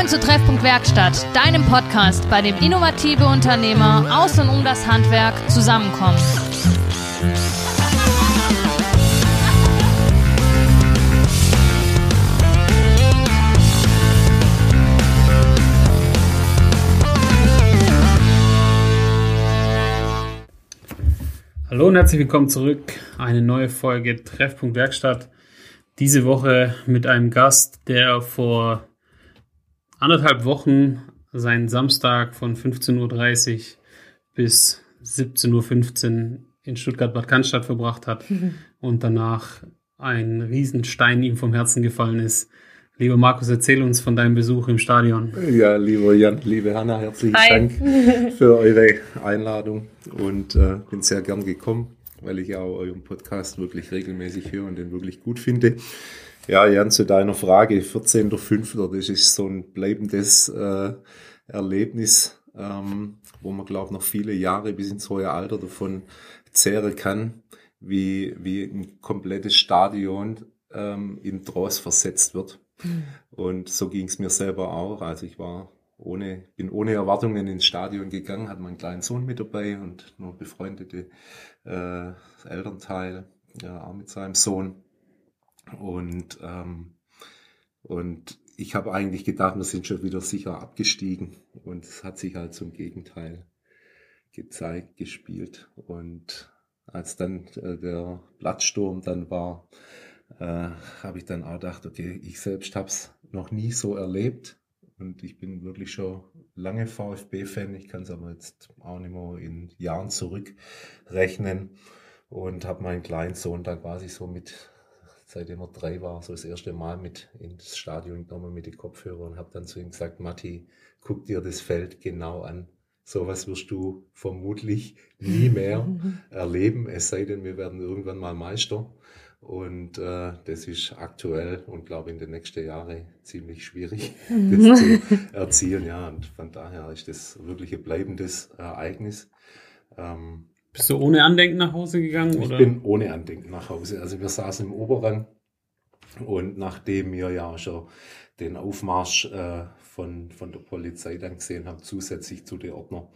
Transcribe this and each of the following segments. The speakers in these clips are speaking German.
Willkommen zu Treffpunkt Werkstatt, deinem Podcast, bei dem innovative Unternehmer aus und um das Handwerk zusammenkommen. Hallo und herzlich willkommen zurück. Eine neue Folge Treffpunkt Werkstatt. Diese Woche mit einem Gast, der vor anderthalb Wochen seinen Samstag von 15.30 Uhr bis 17.15 Uhr in Stuttgart-Bad Cannstatt verbracht hat und danach ein Riesenstein ihm vom Herzen gefallen ist. Lieber Markus, erzähl uns von deinem Besuch im Stadion. Ja, lieber Jan, liebe Hanna, herzlichen Hi. Dank für eure Einladung und äh, bin sehr gern gekommen, weil ich auch euren Podcast wirklich regelmäßig höre und den wirklich gut finde. Ja, Jan, zu deiner Frage, 14.05., das ist so ein bleibendes äh, Erlebnis, ähm, wo man, glaube noch viele Jahre bis ins hohe Alter davon zehren kann, wie, wie ein komplettes Stadion ähm, in Trost versetzt wird. Und so ging es mir selber auch. Also ich war ohne, bin ohne Erwartungen ins Stadion gegangen, hatte meinen kleinen Sohn mit dabei und nur befreundete äh, Elternteil, ja, auch mit seinem Sohn. Und, ähm, und ich habe eigentlich gedacht, wir sind schon wieder sicher abgestiegen. Und es hat sich halt zum Gegenteil gezeigt, gespielt. Und als dann äh, der Blattsturm dann war, äh, habe ich dann auch gedacht, okay, ich selbst habe es noch nie so erlebt. Und ich bin wirklich schon lange VfB-Fan. Ich kann es aber jetzt auch nicht mehr in Jahren zurückrechnen. Und habe meinen kleinen Sohn da quasi so mit, seitdem er drei war, so das erste Mal mit ins Stadion genommen mit den Kopfhörern und habe dann zu ihm gesagt, Matti, guck dir das Feld genau an. Sowas wirst du vermutlich nie mehr erleben, es sei denn, wir werden irgendwann mal Meister. Und äh, das ist aktuell und glaube in den nächsten Jahren ziemlich schwierig, das zu erzielen. Ja, und von daher ist das wirklich ein bleibendes Ereignis. Ähm, Bist du ohne Andenken nach Hause gegangen? ich oder? bin ohne Andenken nach Hause. Also wir saßen im Oberrang und nachdem wir ja schon den Aufmarsch äh, von, von der Polizei dann gesehen haben, zusätzlich zu den Ordner,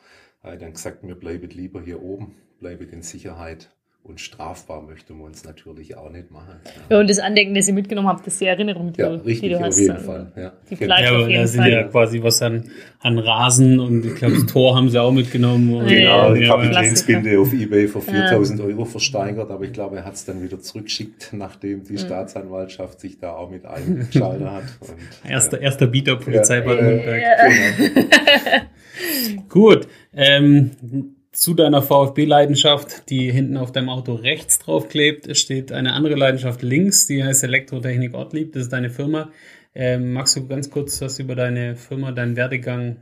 ich dann gesagt, wir bleiben lieber hier oben, bleiben in Sicherheit. Und strafbar möchten wir uns natürlich auch nicht machen. Ja, und das Andenken, das ihr mitgenommen habt, das ist die Erinnerung, die, Ja, du, die richtig, du auf hast. jeden Also, Fall. Ja. Die Genau. bleibt ja, aber da jeden sind Fall. ja quasi was an, an Rasen und ich glaube, das Tor haben sie auch mitgenommen. Und, Ja, Genau, die ja, Kapitänsbinde auf Ebay für Ja. 4000 Euro versteigert, aber ich glaube, er hat es dann wieder zurückgeschickt, nachdem die Staatsanwaltschaft sich da auch mit eingeschaltet hat. Und, Erster, erster Bieter Polizei Ja, Baden-Württemberg. Ja. Genau. Gut, ähm, zu deiner VfB-Leidenschaft, die hinten auf deinem Auto rechts drauf klebt, steht eine andere Leidenschaft links, die heißt Elektrotechnik Ortlieb, das ist deine Firma. Ähm, magst du ganz kurz was über deine Firma, deinen Werdegang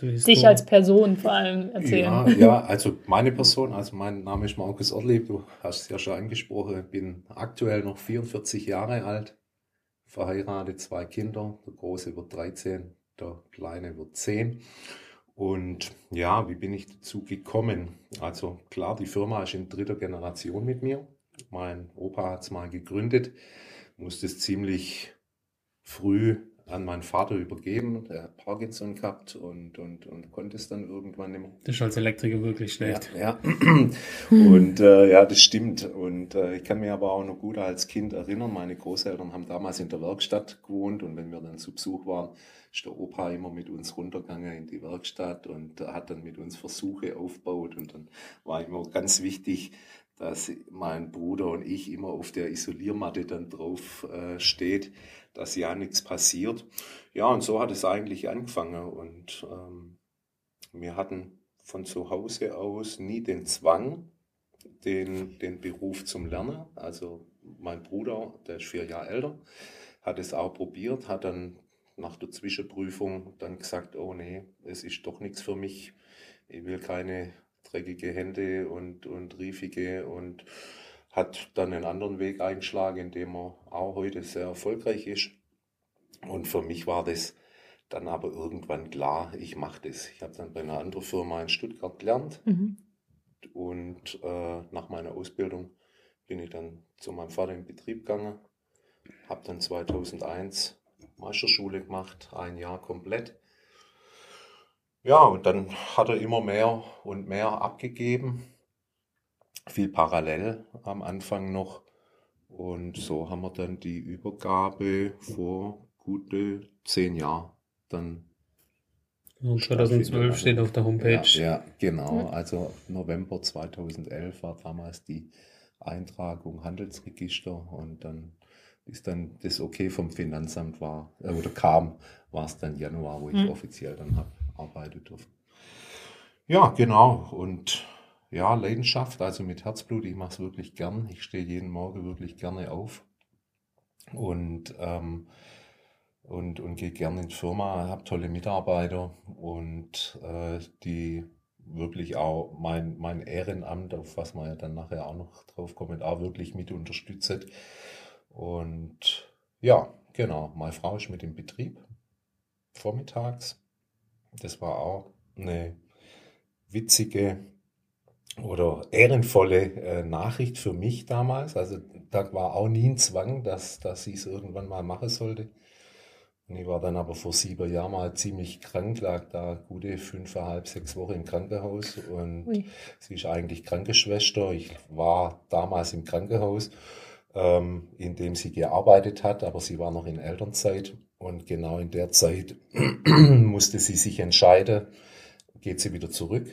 Dich als Person vor allem erzählen. Ja, ja, also meine Person, also mein Name ist Markus Ortlieb, du hast es ja schon angesprochen, bin aktuell noch 44 Jahre alt, verheiratet, zwei Kinder, der Große wird 13, der Kleine wird 10. Und ja, wie bin ich dazu gekommen? Also klar, die Firma ist in dritter Generation mit mir. Mein Opa hat es mal gegründet, musste es ziemlich früh an meinen Vater übergeben. Der hat Parkinson gehabt und, und, und konnte es dann irgendwann nicht mehr. Das ist als Elektriker wirklich schlecht. Ja, ja. und äh, ja, das stimmt. Und äh, ich kann mich aber auch noch gut als Kind erinnern, meine Großeltern haben damals in der Werkstatt gewohnt und wenn wir dann zu Besuch waren, ist der Opa immer mit uns runtergegangen in die Werkstatt und hat dann mit uns Versuche aufgebaut und dann war immer ganz wichtig, dass mein Bruder und ich immer auf der Isoliermatte dann drauf äh, steht, dass ja nichts passiert. Ja, und so hat es eigentlich angefangen und ähm, wir hatten von zu Hause aus nie den Zwang, den, den Beruf zum Lernen. Also mein Bruder, der ist vier Jahre älter, hat es auch probiert, hat dann nach der Zwischenprüfung dann gesagt, oh nee, es ist doch nichts für mich. Ich will keine dreckige Hände und, und riefige und hat dann einen anderen Weg eingeschlagen, indem er auch heute sehr erfolgreich ist. Und für mich war das dann aber irgendwann klar, ich mache das. Ich habe dann bei einer anderen Firma in Stuttgart gelernt Mhm. und äh, nach meiner Ausbildung bin ich dann zu meinem Vater in den Betrieb gegangen, habe dann 2001 Meisterschule gemacht, ein Jahr komplett. Ja, und dann hat er immer mehr und mehr abgegeben. Viel parallel am Anfang noch. Und so haben wir dann die Übergabe vor gute zehn Jahren dann. Und 2012 steht auf der Homepage. Ja, ja, genau. Also November 2011 war damals die Eintragung Handelsregister und dann bis dann das okay vom Finanzamt war äh, oder kam, war es dann Januar, wo ich Mhm. offiziell dann habe arbeiten dürfen. Ja, genau. Und ja, Leidenschaft, also mit Herzblut, ich mache es wirklich gern. Ich stehe jeden Morgen wirklich gerne auf und, ähm, und, und gehe gerne in die Firma, habe tolle Mitarbeiter und äh, die wirklich auch mein, mein Ehrenamt, auf was man ja dann nachher auch noch drauf kommt, auch wirklich mit unterstützt. Und ja, genau, meine Frau ist mit im Betrieb vormittags. Das war auch eine witzige oder ehrenvolle äh, Nachricht für mich damals. Also da war auch nie ein Zwang, dass, dass sie es irgendwann mal machen sollte. Und ich war dann aber vor sieben Jahren mal ziemlich krank, lag da gute fünfeinhalb, sechs Wochen im Krankenhaus und Ui. sie ist eigentlich Krankenschwester. Ich war damals im Krankenhaus, ähm, in dem sie gearbeitet hat, aber sie war noch in Elternzeit und genau in der Zeit musste sie sich entscheiden, geht sie wieder zurück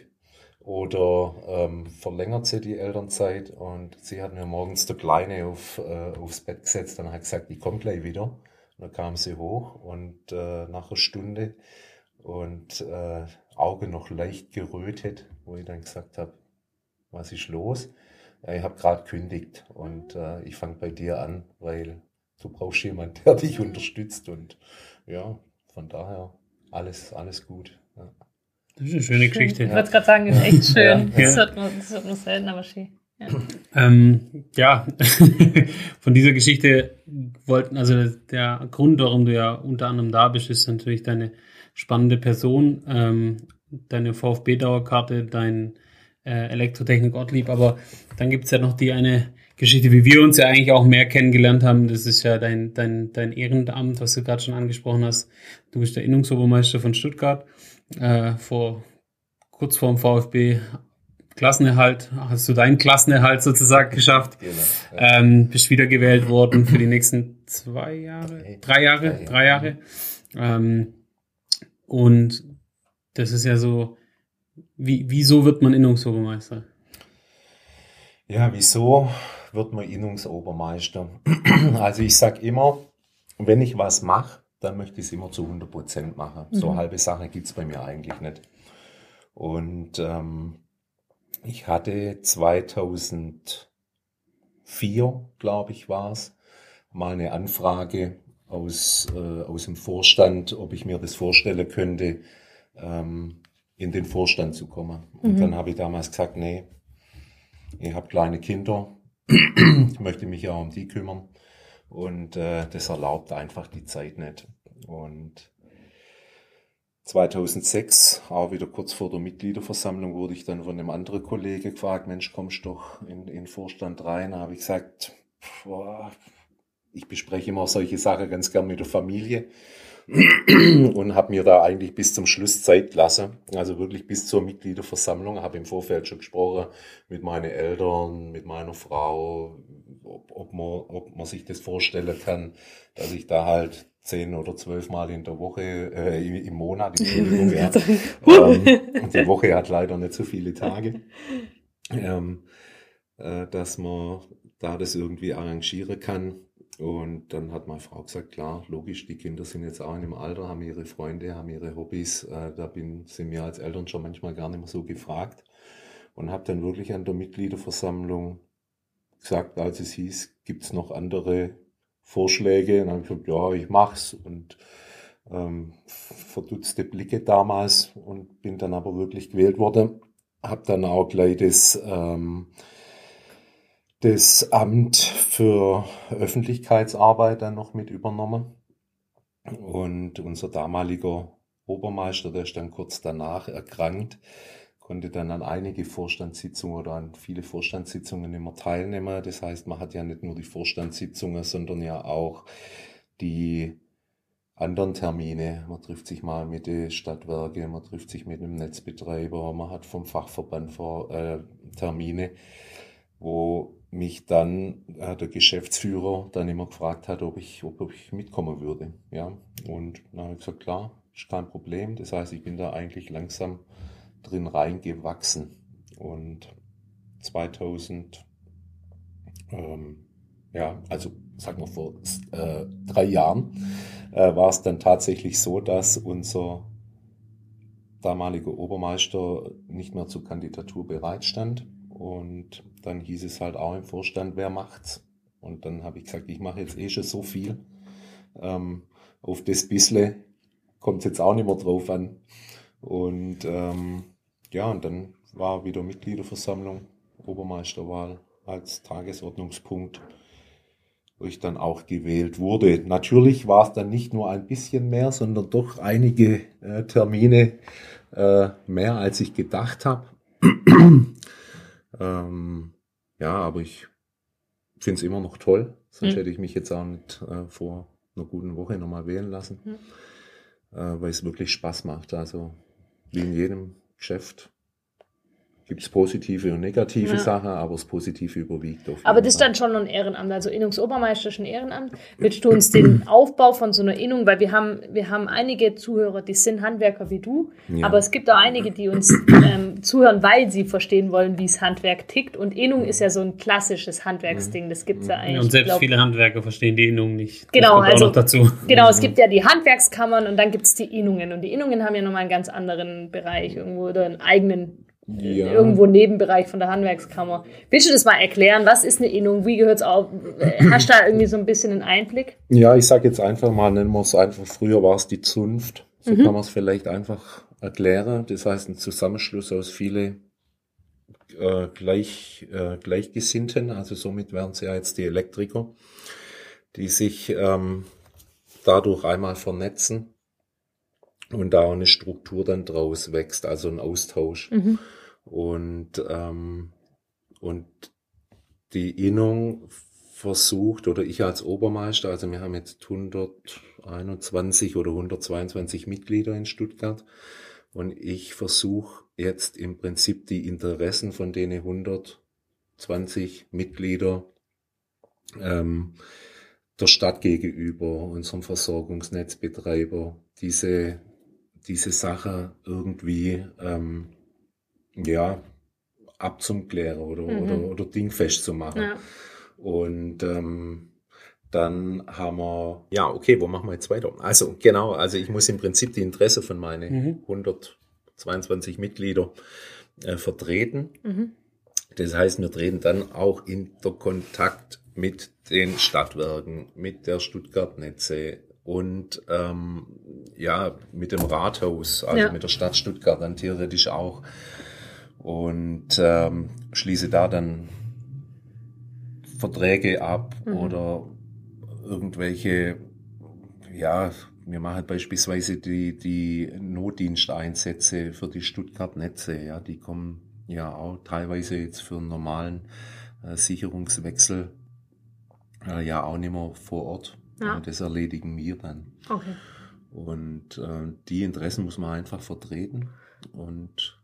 oder ähm, verlängert sie die Elternzeit und sie hat mir morgens der Kleine auf, äh, aufs Bett gesetzt und hat gesagt, ich komme gleich wieder. Und dann kam sie hoch und äh, nach einer Stunde und äh, Auge noch leicht gerötet, wo ich dann gesagt habe, was ist los? Ich habe gerade kündigt und äh, ich fange bei dir an, weil du brauchst jemanden, der dich unterstützt und ja, von daher alles, alles gut. Ja. Das ist eine schöne Ich Geschichte. wollte gerade sagen, ist echt schön. Ja. Das, hört man, das hört man selten, aber schön. Ja. Ähm, ja, von dieser Geschichte wollten, also der Grund, warum du ja unter anderem da bist, ist natürlich deine spannende Person, ähm, deine VfB-Dauerkarte, dein äh, Elektrotechnik Gottlieb, aber dann gibt's ja noch die eine Geschichte, wie wir uns ja eigentlich auch mehr kennengelernt haben. Das ist ja dein, dein, dein Ehrenamt, was du gerade schon angesprochen hast. Du bist der Innungsobermeister von Stuttgart. Äh, vor kurz vorm VfB Klassenerhalt, hast du deinen Klassenerhalt sozusagen geschafft. Genau. Ja. Ähm, bist wiedergewählt worden für die nächsten zwei Jahre, drei Jahre, drei Jahre. Ähm, und das ist ja so, wie, wieso wird man Innungsobermeister? Ja, wieso wird man Innungsobermeister? Also ich sag immer, wenn ich was mache, dann möchte ich es immer zu 100 Prozent machen. So Mhm. halbe Sache gibt's bei mir eigentlich nicht. Und ähm, ich hatte 2004, glaube ich, war's, mal eine Anfrage aus, äh, aus dem Vorstand, ob ich mir das vorstellen könnte, ähm, in den Vorstand zu kommen. Und Mhm. dann habe ich damals gesagt, nee, ich habe kleine Kinder, ich möchte mich ja um die kümmern und äh, das erlaubt einfach die Zeit nicht. Und 2006, auch wieder kurz vor der Mitgliederversammlung, wurde ich dann von einem anderen Kollege gefragt, Mensch, kommst doch in, in den Vorstand rein? Da habe ich gesagt, boah, ich bespreche immer solche Sachen ganz gern mit der Familie und habe mir da eigentlich bis zum Schluss Zeit gelassen, also wirklich bis zur Mitgliederversammlung, habe im Vorfeld schon gesprochen mit meinen Eltern, mit meiner Frau, ob, ob, man, ob man sich das vorstellen kann, dass ich da halt zehn oder zwölf Mal in der Woche, äh, im im Monat, Entschuldigung, ja, ähm, die Woche hat leider nicht so viele Tage, ähm, äh, dass man da das irgendwie arrangieren kann. Und dann hat meine Frau gesagt, klar, logisch, die Kinder sind jetzt auch in einem Alter, haben ihre Freunde, haben ihre Hobbys. Äh, da bin, sind wir als Eltern schon manchmal gar nicht mehr so gefragt. Und habe dann wirklich an der Mitgliederversammlung gesagt, als es hieß, gibt's noch andere Vorschläge? Und dann habe ich gesagt, ja, ich mach's. Und ähm, verdutzte Blicke damals und bin dann aber wirklich gewählt worden. Habe dann auch gleich das, ähm, das Amt für Öffentlichkeitsarbeit dann noch mit übernommen. Und unser damaliger Obermeister, der ist dann kurz danach erkrankt, konnte dann an einige Vorstandssitzungen oder an viele Vorstandssitzungen immer teilnehmen. Das heißt, man hat ja nicht nur die Vorstandssitzungen, sondern ja auch die anderen Termine. Man trifft sich mal mit den Stadtwerken, man trifft sich mit dem Netzbetreiber, man hat vom Fachverband vor, äh, Termine, wo mich dann äh, der Geschäftsführer dann immer gefragt hat, ob ich, ob ich mitkommen würde. Ja, und dann habe ich gesagt, klar, ist kein Problem. Das heißt, ich bin da eigentlich langsam drin reingewachsen. Und 2000, ähm, ja, also sagen wir vor äh, drei Jahren, äh, war es dann tatsächlich so, dass unser damaliger Obermeister nicht mehr zur Kandidatur bereitstand. Und dann hieß es halt auch im Vorstand, wer macht's? Und dann habe ich gesagt, ich mache jetzt eh schon so viel. Ähm, auf das bissle kommt es jetzt auch nicht mehr drauf an. Und ähm, ja, und dann war wieder Mitgliederversammlung, Obermeisterwahl als Tagesordnungspunkt, wo ich dann auch gewählt wurde. Natürlich war es dann nicht nur ein bisschen mehr, sondern doch einige äh, Termine äh, mehr, als ich gedacht habe. Ähm, ja, aber ich finde es immer noch toll, sonst mhm. hätte ich mich jetzt auch nicht äh, vor einer guten Woche nochmal wählen lassen, mhm. weil es wirklich Spaß macht. Also wie in jedem Geschäft gibt es positive und negative ja. Sachen, aber das Positive überwiegt. Auf aber das ist dann schon ein Ehrenamt, also Innungsobermeister ist ein Ehrenamt. Willst du uns den Aufbau von so einer Innung, weil wir haben, wir haben einige Zuhörer, die sind Handwerker wie du, ja. aber es gibt auch einige, die uns ähm, zuhören, weil sie verstehen wollen, wie es Handwerk tickt. Und Innung ist ja so ein klassisches Handwerksding, das gibt es ja eigentlich. Und selbst glaub, viele Handwerker verstehen die Innung nicht. Genau, also dazu. genau, es gibt ja die Handwerkskammern und dann gibt es die Innungen. Und die Innungen haben ja nochmal einen ganz anderen Bereich irgendwo oder einen eigenen ja. irgendwo Nebenbereich von der Handwerkskammer. Willst du das mal erklären? Was ist eine Innung? Wie gehört es auf? Hast du da irgendwie so ein bisschen einen Einblick? Ja, ich sage jetzt einfach mal, nennen wir es einfach, früher war es die Zunft. So mhm. kann man es vielleicht einfach erklären. Das heißt, ein Zusammenschluss aus viele äh, gleich, äh, Gleichgesinnten, also somit wären es ja jetzt die Elektriker, die sich ähm, dadurch einmal vernetzen und da eine Struktur dann draus wächst, also ein Austausch. Mhm. Und, ähm, und die Innung versucht, oder ich als Obermeister, also wir haben jetzt 121 oder 122 Mitglieder in Stuttgart und ich versuche jetzt im Prinzip die Interessen von denen 120 Mitglieder ähm, der Stadt gegenüber, unserem Versorgungsnetzbetreiber, diese diese Sache irgendwie ähm, ja abzuklären oder, mhm. oder, oder dingfest zu machen. Ja. Und ähm, dann haben wir, ja, okay, wo machen wir jetzt weiter? Also genau, also ich muss im Prinzip die Interesse von meinen mhm. 122 Mitglieder äh, vertreten. Mhm. Das heißt, wir treten dann auch in der Kontakt mit den Stadtwerken, mit der Stuttgart Netze, und ähm, ja, mit dem Rathaus, also ja. mit der Stadt Stuttgart dann theoretisch auch. Und ähm, schließe da dann Verträge ab mhm. oder irgendwelche, ja, wir machen beispielsweise die, die Notdiensteinsätze für die Stuttgart-Netze, ja, die kommen ja auch teilweise jetzt für einen normalen äh, Sicherungswechsel äh, ja auch nicht mehr vor Ort. Ja. Und das erledigen wir dann. Okay. Und äh, die Interessen muss man einfach vertreten und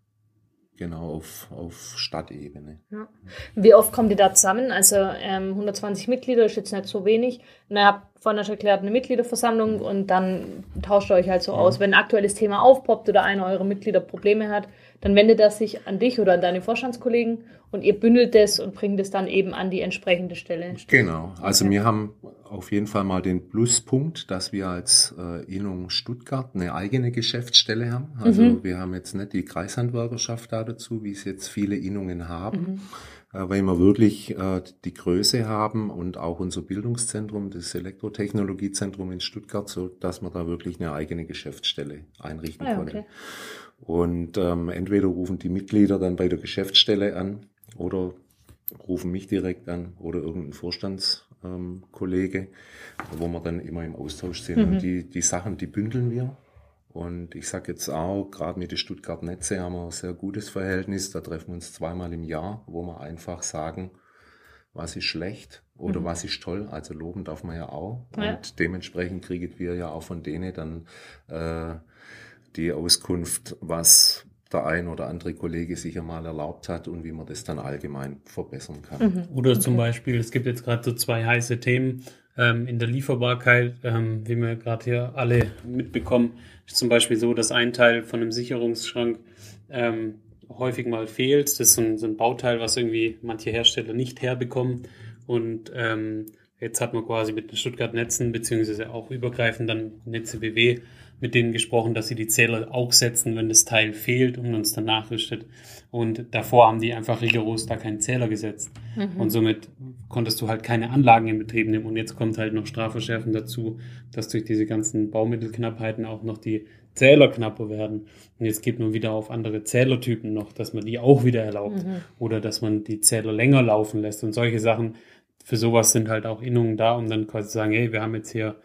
genau auf, auf Stadtebene. Ja. Wie oft kommt ihr da zusammen? Also ähm, 120 Mitglieder ist jetzt nicht so wenig. Na, ihr habt schon erklärt, eine Mitgliederversammlung und dann tauscht ihr euch halt so ja. aus. Wenn ein aktuelles Thema aufpoppt oder einer eurer Mitglieder Probleme hat, dann wendet er sich an dich oder an deine Vorstandskollegen und ihr bündelt es und bringt es dann eben an die entsprechende Stelle. Genau, also okay. wir haben auf jeden Fall mal den Pluspunkt, dass wir als äh, Innung Stuttgart eine eigene Geschäftsstelle haben. Also mhm. wir haben jetzt nicht die Kreishandwerkerschaft da dazu, wie es jetzt viele Innungen haben. Mhm weil wir wirklich äh, die Größe haben und auch unser Bildungszentrum, das Elektrotechnologiezentrum in Stuttgart, so dass wir da wirklich eine eigene Geschäftsstelle einrichten ah. Okay. Und ähm, entweder rufen die Mitglieder dann bei der Geschäftsstelle an oder rufen mich direkt an oder irgendein Vorstandskollege, ähm, wo wir dann immer im Austausch sind. Mhm. Und die, die Sachen, die bündeln wir. Und ich sage jetzt auch, gerade mit den Stuttgart Netze haben wir ein sehr gutes Verhältnis. Da treffen wir uns zweimal im Jahr, wo wir einfach sagen, was ist schlecht oder mhm. was ist toll. Also loben darf man ja auch. Ja. Und dementsprechend kriegen wir ja auch von denen dann äh, die Auskunft, was der ein oder andere Kollege sicher mal erlaubt hat und wie man das dann allgemein verbessern kann. Mhm. Oder okay. zum Beispiel, es gibt jetzt gerade so zwei heiße Themen ähm, in der Lieferbarkeit, ähm, wie wir gerade hier alle mitbekommen, ist zum Beispiel so, dass ein Teil von einem Sicherungsschrank ähm, häufig mal fehlt. Das ist so ein, so ein, Bauteil, was irgendwie manche Hersteller nicht herbekommen. Und ähm, jetzt hat man quasi mit den Stuttgart-Netzen, beziehungsweise auch übergreifend dann Netze BW, mit denen gesprochen, dass sie die Zähler auch setzen, wenn das Teil fehlt und uns dann nachrüstet. Und davor haben die einfach rigoros da keinen Zähler gesetzt. Mhm. Und somit konntest du halt keine Anlagen in Betrieb nehmen. Und jetzt kommt halt noch Strafverschärfen dazu, dass durch diese ganzen Baumittelknappheiten auch noch die Zähler knapper werden. Und jetzt geht man wieder auf andere Zählertypen noch, dass man die auch wieder erlaubt. Mhm. Oder dass man die Zähler länger laufen lässt. Und solche Sachen, für sowas sind halt auch Innungen da, um dann quasi zu sagen, hey, wir haben jetzt hier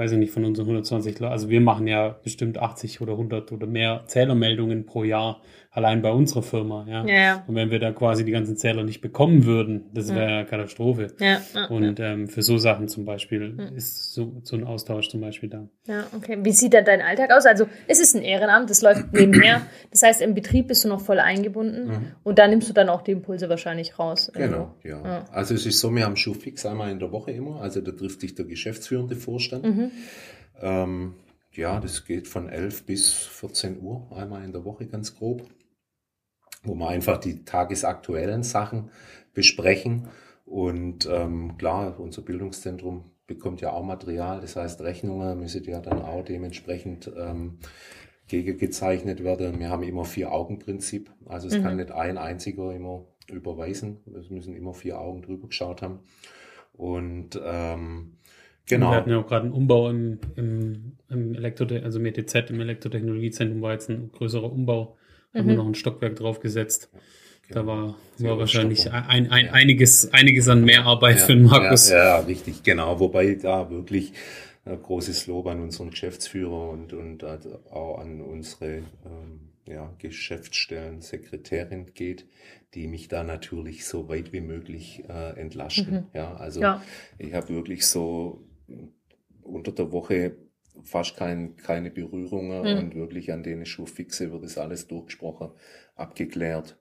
weiß ich nicht, von unseren 120, also wir machen ja bestimmt 80 oder 100 oder mehr Zählermeldungen pro Jahr allein bei unserer Firma, ja. ja, ja. Und wenn wir da quasi die ganzen Zähler nicht bekommen würden, das wäre ja Katastrophe. Ja, und ähm, für so Sachen zum Beispiel ist so, so ein Austausch zum Beispiel da. Ja, okay. Wie sieht dann dein Alltag aus? Also es ist ein Ehrenamt, das läuft nebenher. Das heißt, im Betrieb bist du noch voll eingebunden mhm. und da nimmst du dann auch die Impulse wahrscheinlich raus. Genau, ja. ja. Also es ist so, wir haben Schuhfix einmal in der Woche immer, also da trifft sich der geschäftsführende Vorstand. Mhm. Ähm, ja, das geht von 11 bis 14 Uhr, einmal in der Woche ganz grob wo wir einfach die tagesaktuellen Sachen besprechen. Und ähm, klar, unser Bildungszentrum bekommt ja auch Material, das heißt Rechnungen müssen ja dann auch dementsprechend ähm, gegengezeichnet werden. Wir haben immer Vier-Augen-Prinzip, also es mhm. kann nicht ein einziger immer überweisen, es müssen immer vier Augen drüber geschaut haben. Und ähm, Genau. Wir hatten ja auch gerade einen Umbau im, im, im Elektro, also im ETZ, im Elektrotechnologiezentrum war jetzt ein größerer Umbau haben wir mhm. noch ein Stockwerk draufgesetzt. Da war, war wahrscheinlich ein, ein, einiges, einiges an Mehrarbeit ja, für den Markus. Ja, ja, richtig, genau. Wobei da wirklich äh, großes Lob an unseren Geschäftsführer und, und auch an unsere ähm, ja, Geschäftsstellen, Sekretärin geht, die mich da natürlich so weit wie möglich äh, entlasten. Mhm. Ja, also ja. ich habe wirklich so unter der Woche fast kein, keine Berührungen mhm. und wirklich an denen Schuhfixe wird das alles durchgesprochen, abgeklärt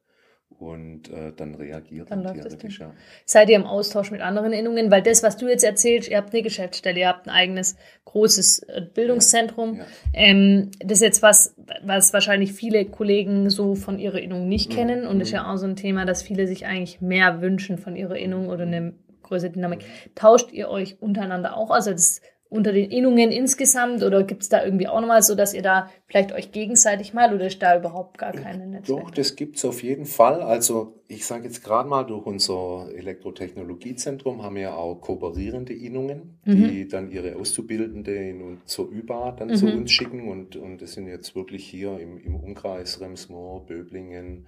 und äh, dann reagiert. Dann läuft das ja. Seid ihr im Austausch mit anderen Innungen? Weil das, was du jetzt erzählst, ihr habt eine Geschäftsstelle, ihr habt ein eigenes großes äh, Bildungszentrum. Ja, ja. Ähm, das ist jetzt was, was wahrscheinlich viele Kollegen so von ihrer Innung nicht mhm. kennen und mhm. ist ja auch so ein Thema, dass viele sich eigentlich mehr wünschen von ihrer Innung oder eine größere Dynamik. Tauscht ihr euch untereinander auch? Also das unter den Innungen insgesamt oder gibt es da irgendwie auch nochmal so, dass ihr da vielleicht euch gegenseitig mal oder ist da überhaupt gar keine Netzwerke? Doch, das gibt es auf jeden Fall. Also ich sage jetzt gerade mal, durch unser Elektrotechnologiezentrum haben wir auch kooperierende Innungen, mhm. die dann ihre Auszubildende in, zur ÜBA dann mhm. zu uns schicken und, und das sind jetzt wirklich hier im, im Umkreis Remsmoor, Böblingen,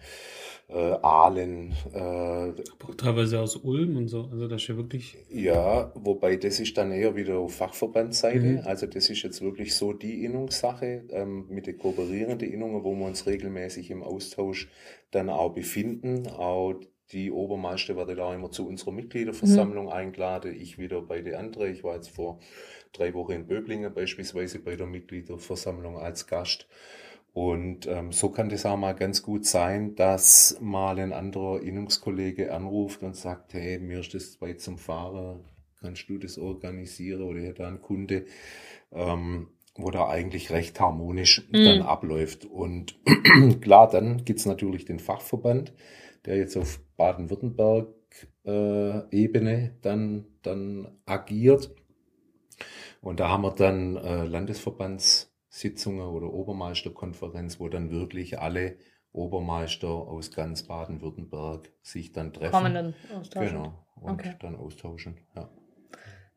äh, Aalen. Äh, teilweise aus Ulm und so, also das ist ja wirklich... Ja, wobei das ist dann eher wieder auf Fachverbandsseite, mhm. also das ist jetzt wirklich so die Innungssache, ähm, mit den kooperierenden Innungen, wo wir uns regelmäßig im Austausch dann auch befinden. Auch die Obermeister werden da immer zu unserer Mitgliederversammlung mhm. eingeladen. Ich wieder bei den anderen. Ich war jetzt vor drei Wochen in Böblingen beispielsweise bei der Mitgliederversammlung als Gast. Und ähm, so kann das auch mal ganz gut sein, dass mal ein anderer Innungskollege anruft und sagt, hey, mir ist das weit zum Fahren, kannst du das organisieren oder hätte einen Kunde. Ähm, wo da eigentlich recht harmonisch mhm. dann abläuft. Und klar, dann gibt's natürlich den Fachverband, der jetzt auf Baden-Württemberg-Ebene äh, dann, dann agiert. Und da haben wir dann äh, Landesverbandssitzungen oder Obermeisterkonferenz, wo dann wirklich alle Obermeister aus ganz Baden-Württemberg sich dann treffen. Kommen dann austauschen. Genau. Und okay. dann austauschen, ja.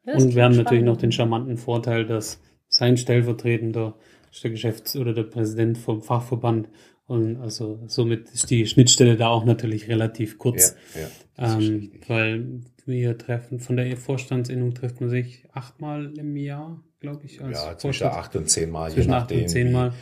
Und wir haben natürlich noch den charmanten Vorteil, dass sein stellvertretender der Geschäfts- oder der Präsident vom Fachverband. Und also somit ist die Schnittstelle da auch natürlich relativ kurz. Ja, ja, ähm, weil wir treffen, von der Vorstandsinnung trifft man sich achtmal im Jahr, glaube ich. Als ja, zwischen acht und zehn Mal, je nachdem. Acht und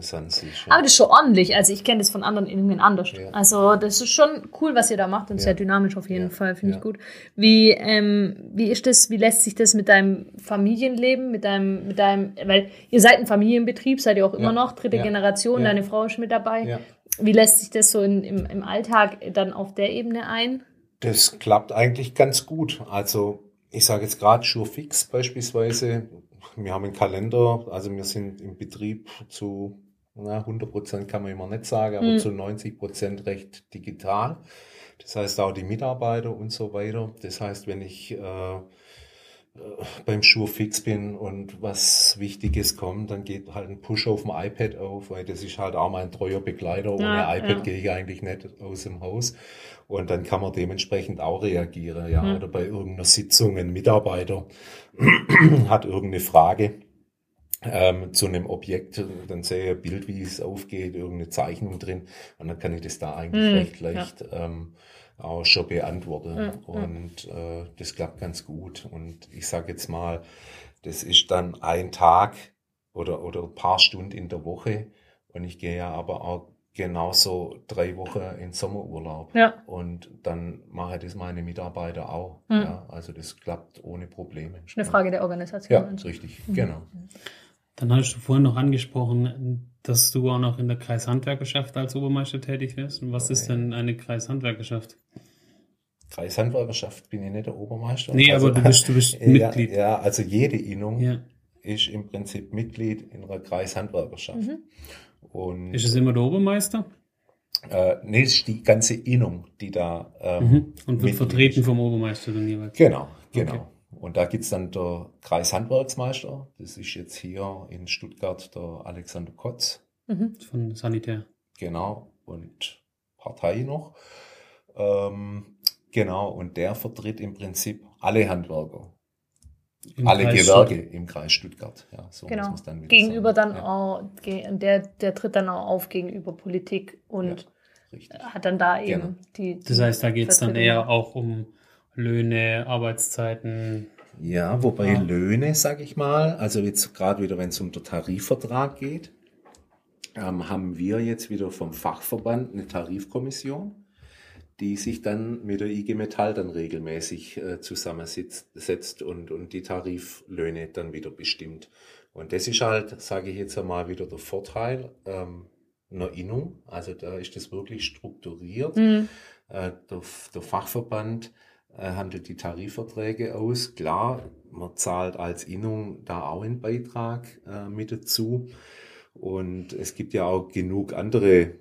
zehn Mal. Brisanz ist. Aber das ist schon ordentlich. Also ich kenne das von anderen Innungen anders. Ja. Also das ist schon cool, was ihr da macht und Ja. sehr dynamisch auf jeden Ja. Fall, finde ich gut. Wie, ähm, wie ist das, wie lässt sich das mit deinem Familienleben, mit deinem, mit deinem, weil ihr seid ein Familienbetrieb, seid ihr auch immer noch, dritte. Generation, deine Frau ist mit dabei. Wie lässt sich das so in, im, im Alltag dann auf der Ebene ein? Das klappt eigentlich ganz gut. Also ich sage jetzt gerade Surefix beispielsweise. Wir haben einen Kalender, also wir sind im Betrieb zu na, 100 Prozent kann man immer nicht sagen, aber Mhm. zu 90 Prozent recht digital. Das heißt auch die Mitarbeiter und so weiter. Das heißt, wenn ich äh, äh, beim Surefix bin und was Wichtiges kommt, dann geht halt ein Push auf dem iPad auf, weil das ist halt auch mein treuer Begleiter. Ohne Ja, iPad ja. gehe ich eigentlich nicht aus dem Haus. Und dann kann man dementsprechend auch reagieren, ja. Mhm. Oder bei irgendeiner Sitzung ein Mitarbeiter hat irgendeine Frage ähm, zu einem Objekt, dann sehe ich ein Bild, wie es aufgeht, irgendeine Zeichnung drin. Und dann kann ich das da eigentlich Mhm, recht leicht ähm, auch schon beantworten. Ja, ja. Und äh, das klappt ganz gut. Und ich sage jetzt mal, das ist dann ein Tag oder, oder ein paar Stunden in der Woche. Und ich gehe ja aber auch genauso drei Wochen in Sommerurlaub. Ja. Und dann mache das meine Mitarbeiter auch. Mhm. Ja, also das klappt ohne Probleme. Ist eine Frage der Organisation. Ja, richtig, Mhm. genau. Dann hattest du vorhin noch angesprochen, dass du auch noch in der Kreishandwerkerschaft als Obermeister tätig wirst. Und was ist denn eine Kreishandwerkerschaft? Kreishandwerkerschaft bin ich nicht der Obermeister. Nee, aber du bist, du bist ja, Mitglied. Ja, also jede Innung Ja. ist im Prinzip Mitglied in einer Kreishandwerkerschaft. Mhm. Und Ist es immer der Obermeister? äh, nee, es ist die ganze Innung, die da ähm, Mhm. Und wird vertreten ist. vom Obermeister dann jeweils. Genau, genau. Okay. Und da gibt's dann der Kreishandwerksmeister, das ist jetzt hier in Stuttgart der Alexander Kotz, Mhm. Von Sanitär. genau, und Partei noch. Ähm, genau, und der vertritt im Prinzip alle Handwerker, Im alle Kreis Gewerke Stuttgart. im Kreis Stuttgart. Ja, so Genau. dann Gegenüber sagen. dann ja, auch, der, der tritt dann auch auf gegenüber Politik und Richtig. hat dann da eben Genau. die, Das heißt, da geht es dann eher auch um Löhne, Arbeitszeiten. Ja, wobei Ja. Löhne, sag ich mal, also jetzt gerade wieder, wenn es um den Tarifvertrag geht, ähm, haben wir jetzt wieder vom Fachverband eine Tarifkommission, die sich dann mit der IG Metall dann regelmäßig äh, zusammensetzt setzt und, und die Tariflöhne dann wieder bestimmt. Und das ist halt, sage ich jetzt einmal, wieder der Vorteil ähm, einer Innung. Also da ist das wirklich strukturiert. Mhm. Äh, der, der Fachverband handelt die Tarifverträge aus. Klar, man zahlt als Innung da auch einen Beitrag äh, mit dazu. Und es gibt ja auch genug andere,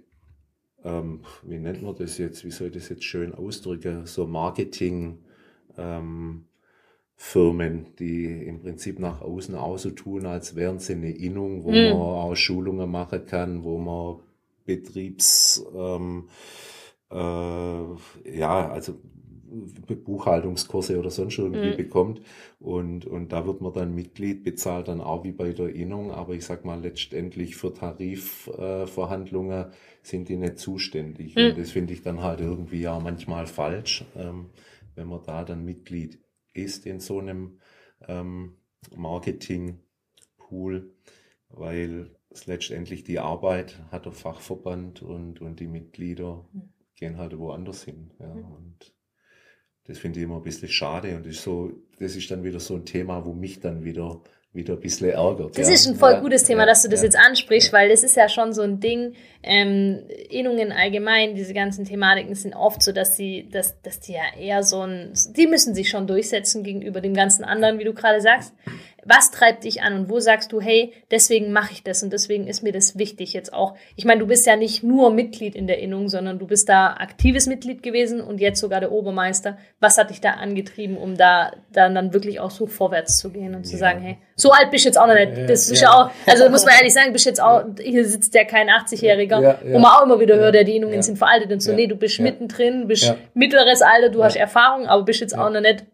ähm, wie nennt man das jetzt, wie soll ich das jetzt schön ausdrücken, so Marketing. Ähm, Firmen, die im Prinzip nach außen auch so tun, als wären sie eine Innung, wo Mhm. man auch Schulungen machen kann, wo man Betriebs, ähm, äh, ja, also Buchhaltungskurse oder sonst irgendwie Mhm. bekommt. Und, und da wird man dann Mitglied, bezahlt dann auch wie bei der Innung, aber ich sag mal, letztendlich für Tarifverhandlungen äh, sind die nicht zuständig. Mhm. Und das finde ich dann halt irgendwie ja manchmal falsch, ähm, wenn man da dann Mitglied ist in so einem ähm, Marketing-Pool, weil es letztendlich die Arbeit hat der Fachverband und, und die Mitglieder Mhm. gehen halt woanders hin. Ja, Mhm. und das finde ich immer ein bisschen schade und ist so, das ist dann wieder so ein Thema, wo mich dann wieder, wieder ein bisschen ärgert. Das ja. ist ein voll Ja, gutes Thema, ja, dass du das ja. jetzt ansprichst, Ja. weil das ist ja schon so ein Ding. Ähm, Innungen allgemein, diese ganzen Thematiken sind oft so, dass sie, dass, dass die ja eher so ein, die müssen sich schon durchsetzen gegenüber dem ganzen anderen, wie du gerade sagst. Was treibt dich an und wo sagst du, hey, deswegen mache ich das und deswegen ist mir das wichtig jetzt auch. Ich meine, du bist ja nicht nur Mitglied in der Innung, sondern du bist da aktives Mitglied gewesen und jetzt sogar der Obermeister. Was hat dich da angetrieben, um da dann, dann wirklich auch so vorwärts zu gehen und zu Ja. sagen, hey, so alt bist du jetzt auch noch nicht. Das ist ja, Ja. auch, also muss man ehrlich sagen, bist jetzt auch, hier sitzt ja kein 80-Jähriger, Ja, ja. wo man auch immer wieder hört, Ja, ja, die Innungen ja. sind veraltet und so. Ja, Nee, du bist ja. mittendrin, bist Ja. mittleres Alter, du Ja. hast Erfahrung, aber bist jetzt Ja. auch noch nicht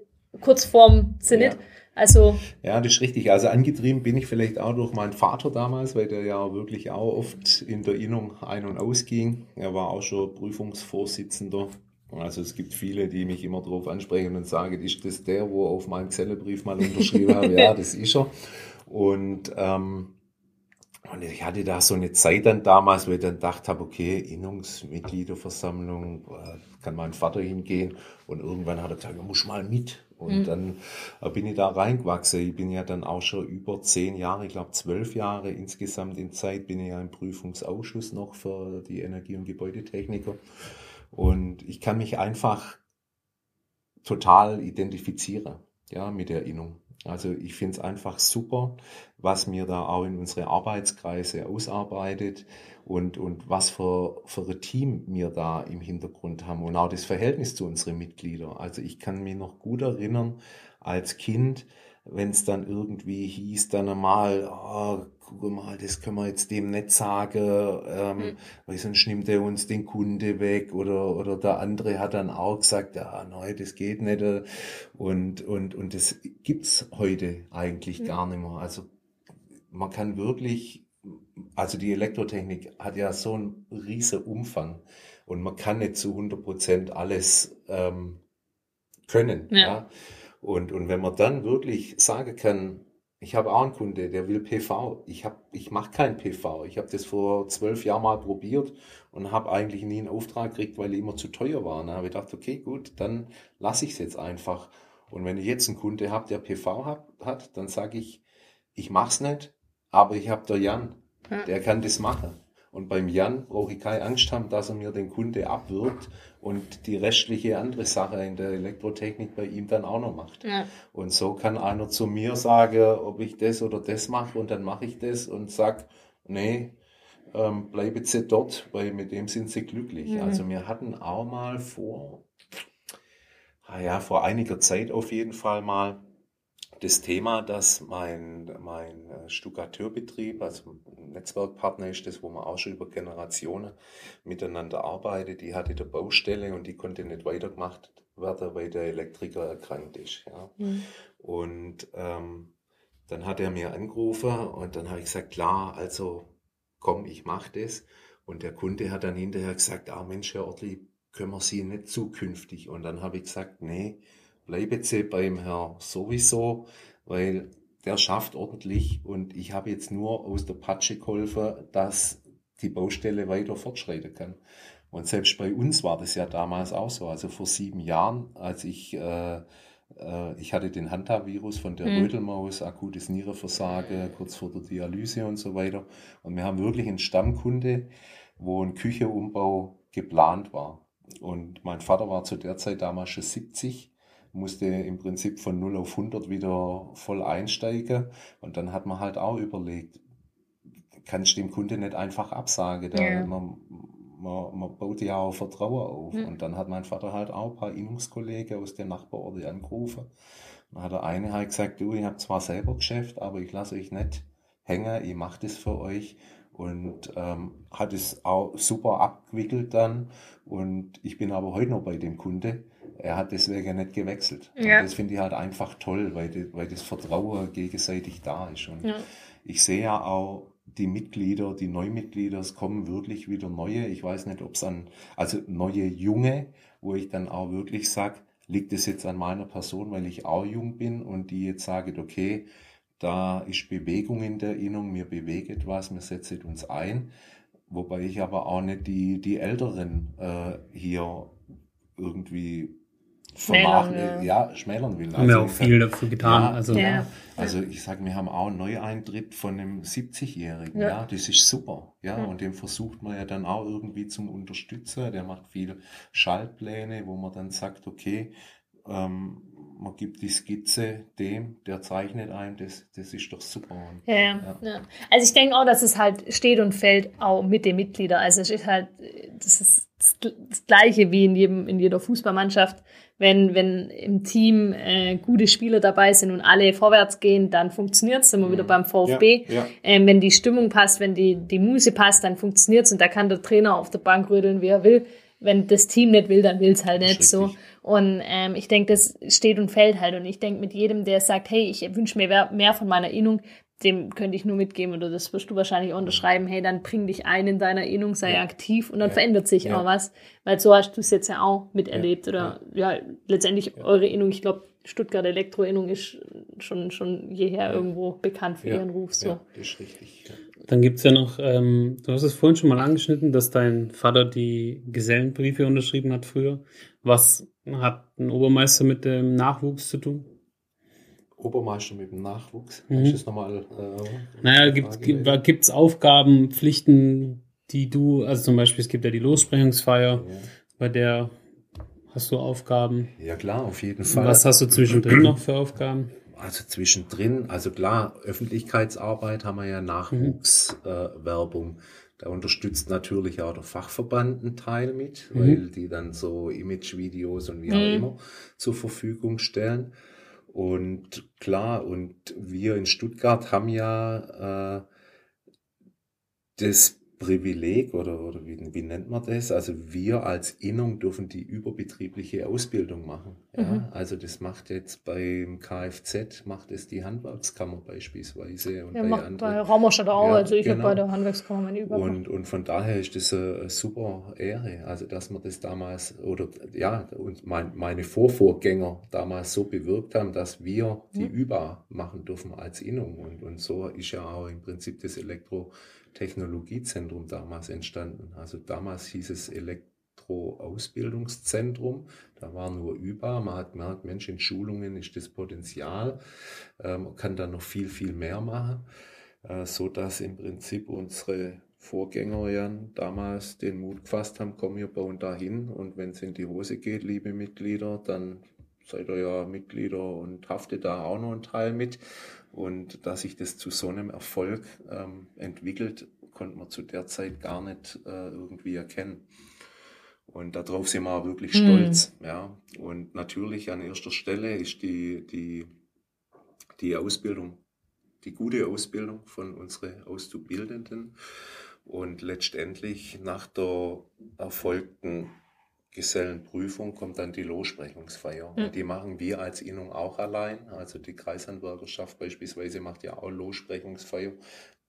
kurz vorm Zenit. Ja. Also, Ja, das ist richtig. Also angetrieben bin ich vielleicht auch durch meinen Vater damals, weil der ja wirklich auch oft in der Innung ein- und ausging. Er war auch schon Prüfungsvorsitzender. Also es gibt viele, die mich immer darauf ansprechen und sagen, ist das der, wo auf meinem Zellebrief mal unterschrieben habe? Ja, das ist er. Und ähm, Und ich hatte da so eine Zeit dann damals, wo ich dann gedacht habe, okay, Innungsmitgliederversammlung, kann mein Vater hingehen. Und irgendwann hat er gesagt, du musst mal mit. Und mhm. dann bin ich da reingewachsen. Ich bin ja dann auch schon über zehn Jahre, ich glaube zwölf Jahre insgesamt in Zeit, bin ich ja im Prüfungsausschuss noch für die Energie- und Gebäudetechniker. Und ich kann mich einfach total identifizieren, ja, mit der Innung. Also ich finde es einfach super, was mir da auch in unsere Arbeitskreise ausarbeitet und, und was für, für ein Team wir da im Hintergrund haben und auch das Verhältnis zu unseren Mitgliedern. Also ich kann mich noch gut erinnern als Kind, wenn es dann irgendwie hieß, dann einmal, oh, guck mal, das können wir jetzt dem nicht sagen, ähm, mhm. weil sonst nimmt er uns den Kunde weg oder, oder der andere hat dann auch gesagt, ja, nein, das geht nicht und, und, und das gibt's heute eigentlich mhm. gar nicht mehr. Also man kann wirklich, also die Elektrotechnik hat ja so einen riesen Umfang und man kann nicht zu 100 Prozent alles ähm, können. Ja. ja. Und, und wenn man dann wirklich sagen kann, ich habe auch einen Kunde, der will PV. Ich, hab, ich mache kein PV. Ich habe das vor zwölf Jahren mal probiert und habe eigentlich nie einen Auftrag gekriegt, weil er immer zu teuer war. Und dann habe ich gedacht, okay, gut, dann lasse ich es jetzt einfach. Und wenn ich jetzt einen Kunde habe, der PV hat, hat dann sage ich, ich mache es nicht, aber ich habe der Jan, der kann das machen. Und beim Jan brauche ich keine Angst haben, dass er mir den Kunde abwirkt und die restliche andere Sache in der Elektrotechnik bei ihm dann auch noch macht. Ja. Und so kann einer zu mir sagen, ob ich das oder das mache und dann mache ich das und sag, nee, ähm, bleibe sie dort, weil mit dem sind sie glücklich. Mhm. Also wir hatten auch mal vor, ah ja, vor einiger Zeit auf jeden Fall mal das Thema, dass mein, mein äh, Stuckateurbetrieb, also Netzwerkpartner ist das, wo man auch schon über Generationen miteinander arbeitet, die hatte der Baustelle und die konnte nicht weitergemacht werden, weil der Elektriker erkrankt ist. Ja. Mhm. Und ähm, dann hat er mir angerufen und dann habe ich gesagt, klar, also komm, ich mache das. Und der Kunde hat dann hinterher gesagt, ah Mensch, Herr Ortli, können wir Sie nicht zukünftig? Und dann habe ich gesagt, nee, bleiben Sie beim Herr sowieso, weil der schafft ordentlich und ich habe jetzt nur aus der Patsche geholfen, dass die Baustelle weiter fortschreiten kann. Und selbst bei uns war das ja damals auch so. Also vor sieben Jahren, als ich, äh, äh, ich hatte den Hanta-Virus von der mhm. Rödelmaus, akutes Nierenversagen, kurz vor der Dialyse und so weiter. Und wir haben wirklich einen Stammkunde, wo ein Küchenumbau geplant war. Und mein Vater war zu der Zeit damals schon 70 musste im Prinzip von 0 auf 100 wieder voll einsteigen. Und dann hat man halt auch überlegt, kann ich dem Kunde nicht einfach absagen. Da, ja. man, man, man, baut ja auch Vertrauen auf. Mhm. Und dann hat mein Vater halt auch ein paar Innungskollegen aus den Nachbarorten angerufen. Dann hat der eine halt gesagt, du, ich habe zwar selber Geschäft, aber ich lasse euch nicht hängen, ich mache das für euch und ähm, hat es auch super abgewickelt dann. Und ich bin aber heute noch bei dem Kunde er hat deswegen nicht gewechselt. Ja. Und das finde ich halt einfach toll, weil, weil das Vertrauen gegenseitig da ist. Und ja. ich sehe ja auch die Mitglieder, die Neumitglieder, es kommen wirklich wieder neue. Ich weiß nicht, ob es an, also neue Junge, wo ich dann auch wirklich sage, liegt es jetzt an meiner Person, weil ich auch jung bin und die jetzt sagen, okay, da ist Bewegung in der Erinnerung, mir bewegt etwas, mir setzt uns ein. Wobei ich aber auch nicht die, die Älteren äh, hier irgendwie schmälern, ja. ja. schmälern will. Haben also wir auch viel dafür getan. Ja, also, ja. also ich sage, wir haben auch einen Neueintritt von einem 70-Jährigen. Ja. ja. das ist super. Ja, und den versucht man ja dann auch irgendwie zum Unterstützen. Der macht viel Schaltpläne, wo man dann sagt, okay, ähm, man gibt die Skizze dem, der zeichnet ein, das, das ist doch super. Ja, ja. ja. Also ich denke auch, dass es halt steht und fällt auch mit den Mitgliedern. Also es ist halt, das ist das Gleiche wie in, jedem, in jeder Fußballmannschaft wenn, wenn im Team äh, gute Spieler dabei sind und alle vorwärts gehen, dann funktioniert es. Immer wieder mhm. beim VfB. Ja, ja. Ähm, wenn die Stimmung passt, wenn die, die Muse passt, dann funktioniert es und da kann der Trainer auf der Bank rödeln, wie er will. Wenn das Team nicht will, dann will es halt nicht so. Und ähm, ich denke, das steht und fällt halt. Und ich denke, mit jedem, der sagt, hey, ich wünsche mir mehr von meiner Innung, dem könnte ich nur mitgeben, oder das wirst du wahrscheinlich unterschreiben, hey, dann bring dich ein in deiner Innung, sei ja. aktiv und dann ja. verändert sich ja. auch was. Weil so hast du es jetzt ja auch miterlebt. Oder ja, letztendlich eure Innung, ich glaube, Stuttgart Elektro-Innung ist schon, schon jeher irgendwo bekannt für ihren Ruf. So. Ja, das ist richtig. Dann gibt es ja noch, ähm, du hast es vorhin schon mal angeschnitten, dass dein Vater die Gesellenbriefe unterschrieben hat früher. Was hat ein Obermeister mit dem Nachwuchs zu tun? Obermeister mit dem Nachwuchs. Mhm. Ist das nochmal. Äh, Naja, gibt es Aufgaben, Pflichten, die du, also zum Beispiel, es gibt ja die Lossprechungsfeier, Ja. bei der hast du Aufgaben. ja, klar, auf jeden Fall. Was hast du zwischendrin noch für Aufgaben? Also zwischendrin, also klar, Öffentlichkeitsarbeit haben wir ja Nachwuchswerbung. Äh, Werbung. da unterstützt natürlich auch der Fachverband einen Teil mit, Mhm. weil die dann so Imagevideos und wie auch Mhm. immer zur Verfügung stellen. Und klar, und wir in Stuttgart haben ja äh, das Privileg oder, oder wie, wie nennt man das? Also wir als Innung dürfen die überbetriebliche Ausbildung machen. Ja? Mhm. Also das macht jetzt beim Kfz, macht es die Handwerkskammer beispielsweise und Ja, bei macht bei anderen. Raumerstadt auch. Ja, also ich habe genau. bei der Handwerkskammer meine gemacht. Und, und von daher ist das eine, super Ehre, also dass man das damals, oder ja, und mein, meine Vorvorgänger damals so bewirkt haben, dass wir die Mhm. ÜBA machen dürfen als Innung. Und, und so ist ja auch im Prinzip das Elektrotechnologiezentrum damals entstanden. Also damals hieß es Elektroausbildungszentrum, da war nur ÜBA, man hat gemerkt, Mensch, in Schulungen ist das Potenzial, ähm, man kann da noch viel, viel mehr machen äh, so dass im Prinzip unsere Vorgänger ja damals den Mut gefasst haben, komm, wir bauen da hin und wenn es in die Hose geht, liebe Mitglieder, dann seid ihr ja Mitglieder und haftet da auch noch einen Teil mit. Und dass sich das zu so einem Erfolg ähm, entwickelt, konnte man zu der Zeit gar nicht äh, irgendwie erkennen. Und darauf sind wir auch wirklich Hm. stolz. Ja. Und natürlich an erster Stelle ist die, die, die Ausbildung die gute Ausbildung von unseren Auszubildenden und letztendlich nach der erfolgten Gesellenprüfung kommt dann die Lossprechungsfeier. Mhm. Und die machen wir als Innung auch allein. Also die Kreishandwerkerschaft beispielsweise macht ja auch Lossprechungsfeier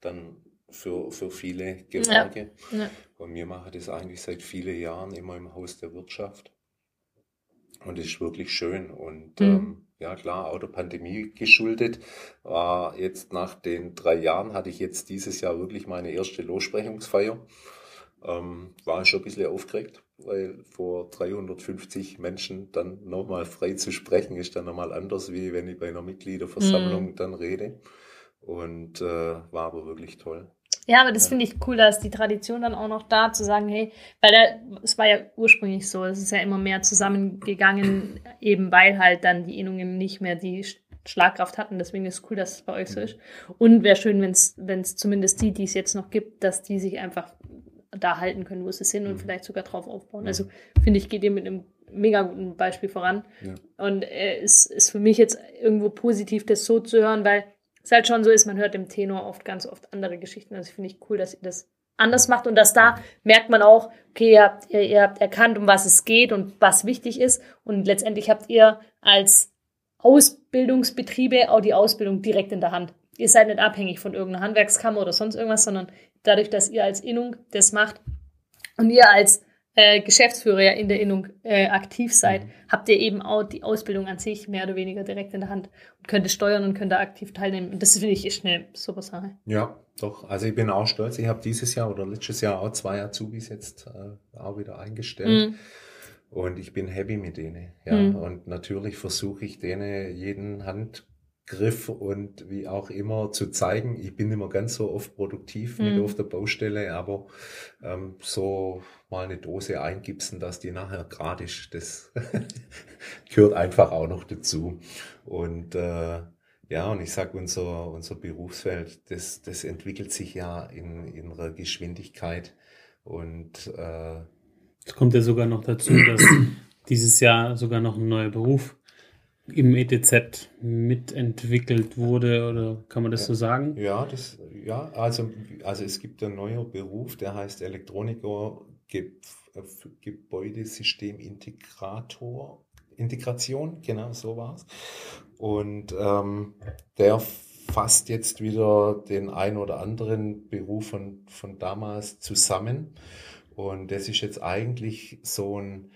dann für, für viele Gewerke. Ja. Und wir machen das eigentlich seit vielen Jahren immer im Haus der Wirtschaft. Und es ist wirklich schön. Und Mhm. ähm, ja klar, auch der Pandemie geschuldet, war jetzt nach den drei Jahren, hatte ich jetzt dieses Jahr wirklich meine erste Lossprechungsfeier. Ähm, war schon ein bisschen aufgeregt, weil vor 350 Menschen dann nochmal frei zu sprechen, ist dann nochmal anders, wie wenn ich bei einer Mitgliederversammlung dann rede. Und äh, war aber wirklich toll. Ja, aber das Ja. finde ich cool, da ist die Tradition dann auch noch da, zu sagen, hey, weil da, es war ja ursprünglich so, es ist ja immer mehr zusammengegangen, eben weil halt dann die Innungen nicht mehr die Sch- Schlagkraft hatten. Deswegen ist es cool, dass es bei euch so ist. Und wäre schön, wenn es zumindest die, die es jetzt noch gibt, dass die sich einfach da halten können, wo sie sind und Mhm. vielleicht sogar drauf aufbauen. Ja. Also finde ich, geht ihr mit einem mega guten Beispiel voran. Ja. Und äh, es ist für mich jetzt irgendwo positiv, das so zu hören, weil es halt schon so ist, man hört im Tenor oft ganz oft andere Geschichten. Also finde ich cool, dass ihr das anders macht und dass da merkt man auch, okay, ihr habt, ihr, ihr habt erkannt, um was es geht und was wichtig ist und letztendlich habt ihr als Ausbildungsbetriebe auch die Ausbildung direkt in der Hand. Ihr seid nicht abhängig von irgendeiner Handwerkskammer oder sonst irgendwas, sondern dadurch, dass ihr als Innung das macht und ihr als äh, Geschäftsführer ja in der Innung äh, aktiv seid, Mhm. habt ihr eben auch die Ausbildung an sich mehr oder weniger direkt in der Hand und könnt es steuern und könnt da aktiv teilnehmen. Und das finde ich ist eine super Sache. Ja, doch. Also ich bin auch stolz. Ich habe dieses Jahr oder letztes Jahr auch zwei Azubis jetzt äh, auch wieder eingestellt. Mhm. Und ich bin happy mit denen. Ja. Mhm. Und natürlich versuche ich denen jeden Handgriff und wie auch immer zu zeigen. Ich bin immer ganz so oft produktiv mit Mhm. auf der Baustelle, aber ähm, so mal eine Dose eingipsen, dass die nachher gerade ist, das gehört einfach auch noch dazu. Und äh, ja, und ich sag unser, unser Berufsfeld, das, das entwickelt sich ja in, in einer Geschwindigkeit. Und äh, Es kommt ja sogar noch dazu, dass dieses Jahr sogar noch ein neuer Beruf im ETZ mitentwickelt wurde, oder kann man das Ja. so sagen? Ja, das, ja, also, also es gibt einen neuen Beruf, der heißt Elektroniker Ge Gebäudesystemintegrator. Integration, genau so war's. Und ähm, der fasst jetzt wieder den ein oder anderen Beruf von, von damals zusammen. Und das ist jetzt eigentlich so ein,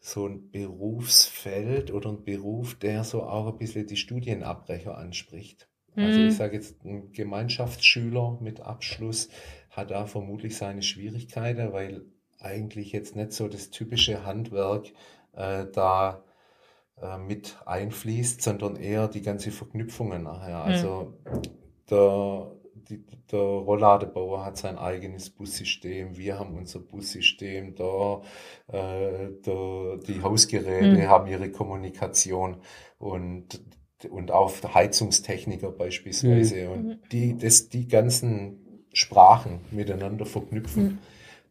so ein Berufsfeld oder ein Beruf, der so auch ein bisschen die Studienabbrecher anspricht. Also ich sage jetzt, ein Gemeinschaftsschüler mit Abschluss hat da vermutlich seine Schwierigkeiten, weil eigentlich jetzt nicht so das typische Handwerk äh, da äh, mit einfließt, sondern eher die ganze Verknüpfungen nachher. Also der, die, der Rolladebauer hat sein eigenes Bussystem, wir haben unser Bussystem, da äh, der, die Hausgeräte haben ihre Kommunikation und und auch Heizungstechniker beispielsweise. Und die das die ganzen Sprachen miteinander verknüpfen.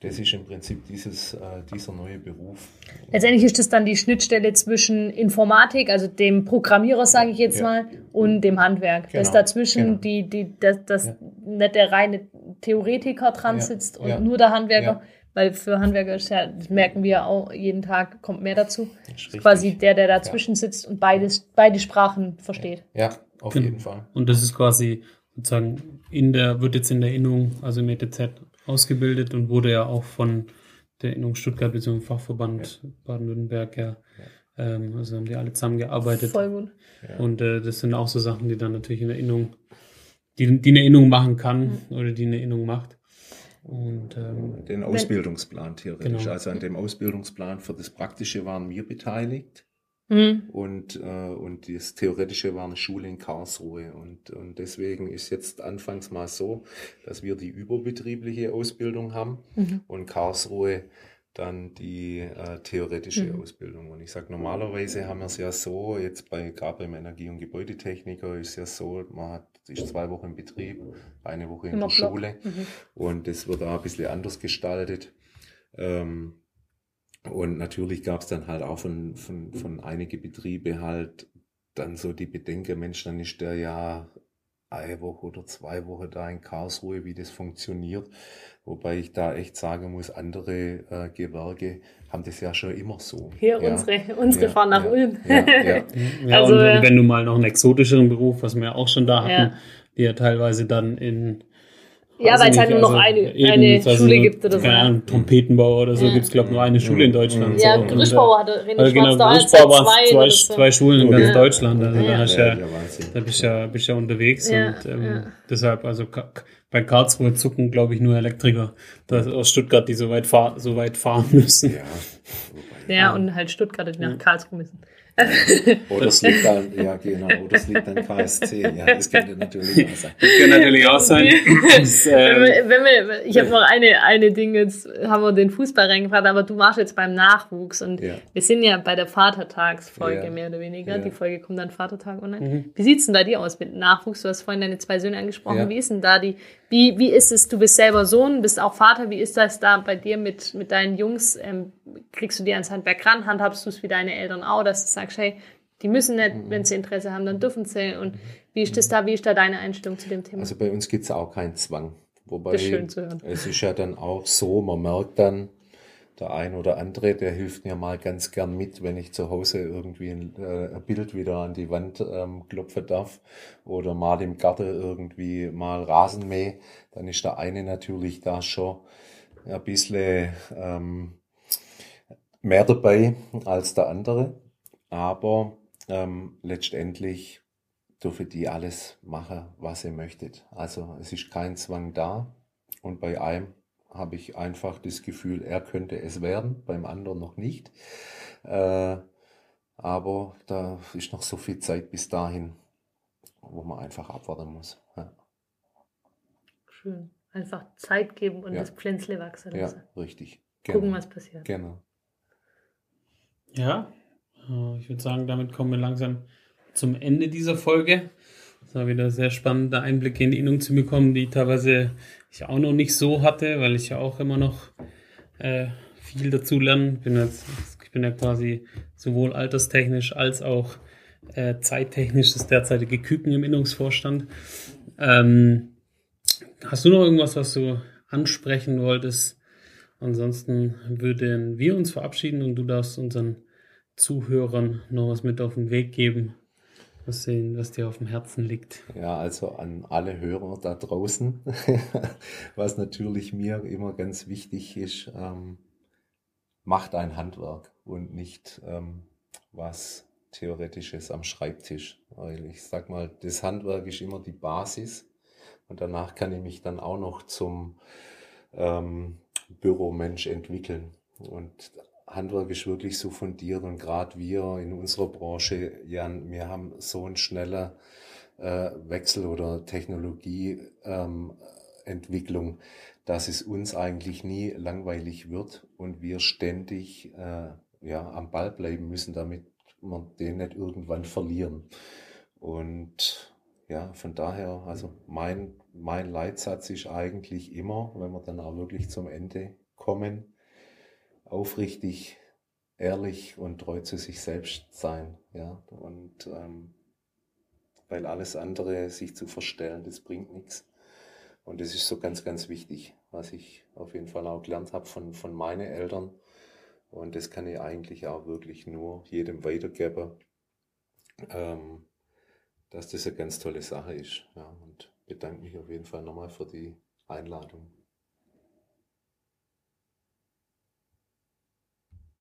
Das ist im Prinzip dieses, äh, dieser neue Beruf. Letztendlich ist das dann die Schnittstelle zwischen Informatik, also dem Programmierer, sage ich jetzt Ja. mal, und dem Handwerk. dass Genau, dazwischen genau. die, die, das, das Ja. nicht der reine Theoretiker dran Ja, sitzt und ja. nur der Handwerker, Ja. weil für Handwerker ist ja, das merken wir auch jeden Tag, kommt mehr dazu. Quasi der, der dazwischen sitzt und beides, beide Sprachen versteht. Ja, auf Genau. jeden Fall. Und das ist quasi sozusagen in der, wird jetzt in der Innung, also im ETZ, ausgebildet und wurde ja auch von der Innung Stuttgart bzw. Fachverband Baden-Württemberg ja, ähm, also haben die alle zusammengearbeitet. Voll gut. Und äh, das sind auch so Sachen, die dann natürlich in der Innung, die, die eine Innung machen kann oder die eine Innung macht. Und ähm, Den Ausbildungsplan theoretisch. Genau. Also an dem Ausbildungsplan für das Praktische waren wir beteiligt. Mhm. Und, äh, und das Theoretische war eine Schule in Karlsruhe. Und, und deswegen ist jetzt anfangs mal so, dass wir die überbetriebliche Ausbildung haben Mhm. und Karlsruhe dann die äh, theoretische Mhm. Ausbildung. Und ich sage, normalerweise haben wir es ja so, jetzt bei gerade beim Energie- und Gebäudetechniker ist es ja so, man hat, ist zwei Wochen im Betrieb, eine Woche in Immer der. Schule Mhm. und das wird auch ein bisschen anders gestaltet. Ähm, und natürlich gab es dann halt auch von, von, von einige Betriebe halt dann so die Bedenken, Mensch, dann ist der ja eine Woche oder zwei Wochen da in Karlsruhe, wie das funktioniert. Wobei ich da echt sagen muss, andere äh, Gewerke haben das ja schon immer so. Hier ja. unsere, unsere Ja, fahren nach ja, Ulm. Ja, ja. ja, Also, und, äh, wenn du mal noch einen exotischeren Beruf, was wir ja auch schon da hatten, Ja. die ja teilweise dann in Ja, weil es halt nur noch also eine, eben, eine Schule nur, gibt oder so. Keine Ahnung, Trompetenbauer oder so Ja. gibt es, glaube ich, nur eine Schule in Deutschland. Ja, so. Äh, Gerüstbauer hatte René Also genau, Schwarz da zwei, zwei, so. zwei Schulen in ganz Deutschland. Also Ja. da, hast Ja, ja, ja, da bist du ja, bist ja unterwegs. Ja, und ähm, ja. deshalb, also bei Karlsruhe zucken, glaube ich, nur Elektriker da, aus Stuttgart, die so weit, fahr so weit fahren müssen. Ja, Ja, und halt Stuttgart, die nach Karlsruhe müssen. Oder es liegt an, ja genau, oder es liegt an KSC. Ja, das könnte natürlich auch sein. Kann natürlich auch sein. Das, Wenn ähm, wir, wenn wir, ich habe noch eine, eine Ding, jetzt haben wir den Fußball reingefragt, aber du warst jetzt beim Nachwuchs und Ja. wir sind ja bei der Vatertagsfolge Ja. mehr oder weniger. Ja. Die Folge kommt dann Vatertag online. Wie sieht's denn da dir aus mit Nachwuchs? Du hast vorhin deine zwei Söhne angesprochen. Ja. Wie ist denn da die, wie, wie ist es, du bist selber Sohn, bist auch Vater, wie ist das da bei dir mit, mit deinen Jungs? Ähm, kriegst du die ans Handwerk ran? Handhabst du es wie deine Eltern auch, dass du sagst, hey, die müssen nicht, Mhm. wenn sie Interesse haben, dann dürfen sie. Und wie ist das da, wie ist da deine Einstellung zu dem Thema? Also bei uns gibt es auch keinen Zwang. Wobei Das ist schön zu hören. es ist ja dann auch so, man merkt dann, der ein oder andere, der hilft mir mal ganz gern mit, wenn ich zu Hause irgendwie ein, äh, ein Bild wieder an die Wand ähm, klopfen darf oder mal im Garten irgendwie mal Rasen mähe, dann ist der eine natürlich da schon ein bisschen ähm, mehr dabei als der andere. Aber ähm, letztendlich dürfen die alles machen, was ihr möchtet. Also es ist kein Zwang da. Und bei einem habe ich einfach das Gefühl, er könnte es werden, beim anderen noch nicht. Äh, aber da ist noch so viel Zeit bis dahin, wo man einfach abwarten muss. Ja, Schön. Einfach Zeit geben und Ja. das Pflänzle wachsen ja lassen. richtig. Gucken, was passiert. Genau. Ja, äh, ich würde sagen, damit kommen wir langsam zum Ende dieser Folge. Es war wieder sehr spannender Einblicke in die Innung zu bekommen, die teilweise ich auch noch nicht so hatte, weil ich ja auch immer noch äh, viel dazu lerne. Bin jetzt, ich bin ja quasi sowohl alterstechnisch als auch äh, zeittechnisch das derzeitige Küken im Innungsvorstand. Ähm, hast du noch irgendwas, was du ansprechen wolltest? Ansonsten würden wir uns verabschieden und du darfst unseren Zuhörern noch was mit auf den Weg geben, was, sehen, was dir auf dem Herzen liegt. Ja, also an alle Hörer da draußen, was natürlich mir immer ganz wichtig ist, ähm, macht ein Handwerk und nicht ähm, was Theoretisches am Schreibtisch. Weil ich sag mal, das Handwerk ist immer die Basis und danach kann ich mich dann auch noch zum ähm, Büromensch entwickeln. Und Handwerk ist wirklich so fundiert und gerade wir in unserer Branche, Jan, wir haben so einen schneller äh, Wechsel oder Technologieentwicklung, ähm, dass es uns eigentlich nie langweilig wird und wir ständig äh, ja, am Ball bleiben müssen, damit wir den nicht irgendwann verlieren. Und ja, von daher, also mein, mein Leitsatz ist eigentlich immer, wenn wir dann auch wirklich zum Ende kommen, aufrichtig, ehrlich und treu zu sich selbst sein. Ja, und ähm, weil alles andere, sich zu verstellen, das bringt nichts. Und das ist so ganz, ganz wichtig, was ich auf jeden Fall auch gelernt habe von, von meinen Eltern. Und das kann ich eigentlich auch wirklich nur jedem weitergeben, ähm, dass das eine ganz tolle Sache ist. Ja, und bedanke mich auf jeden Fall nochmal für die Einladung.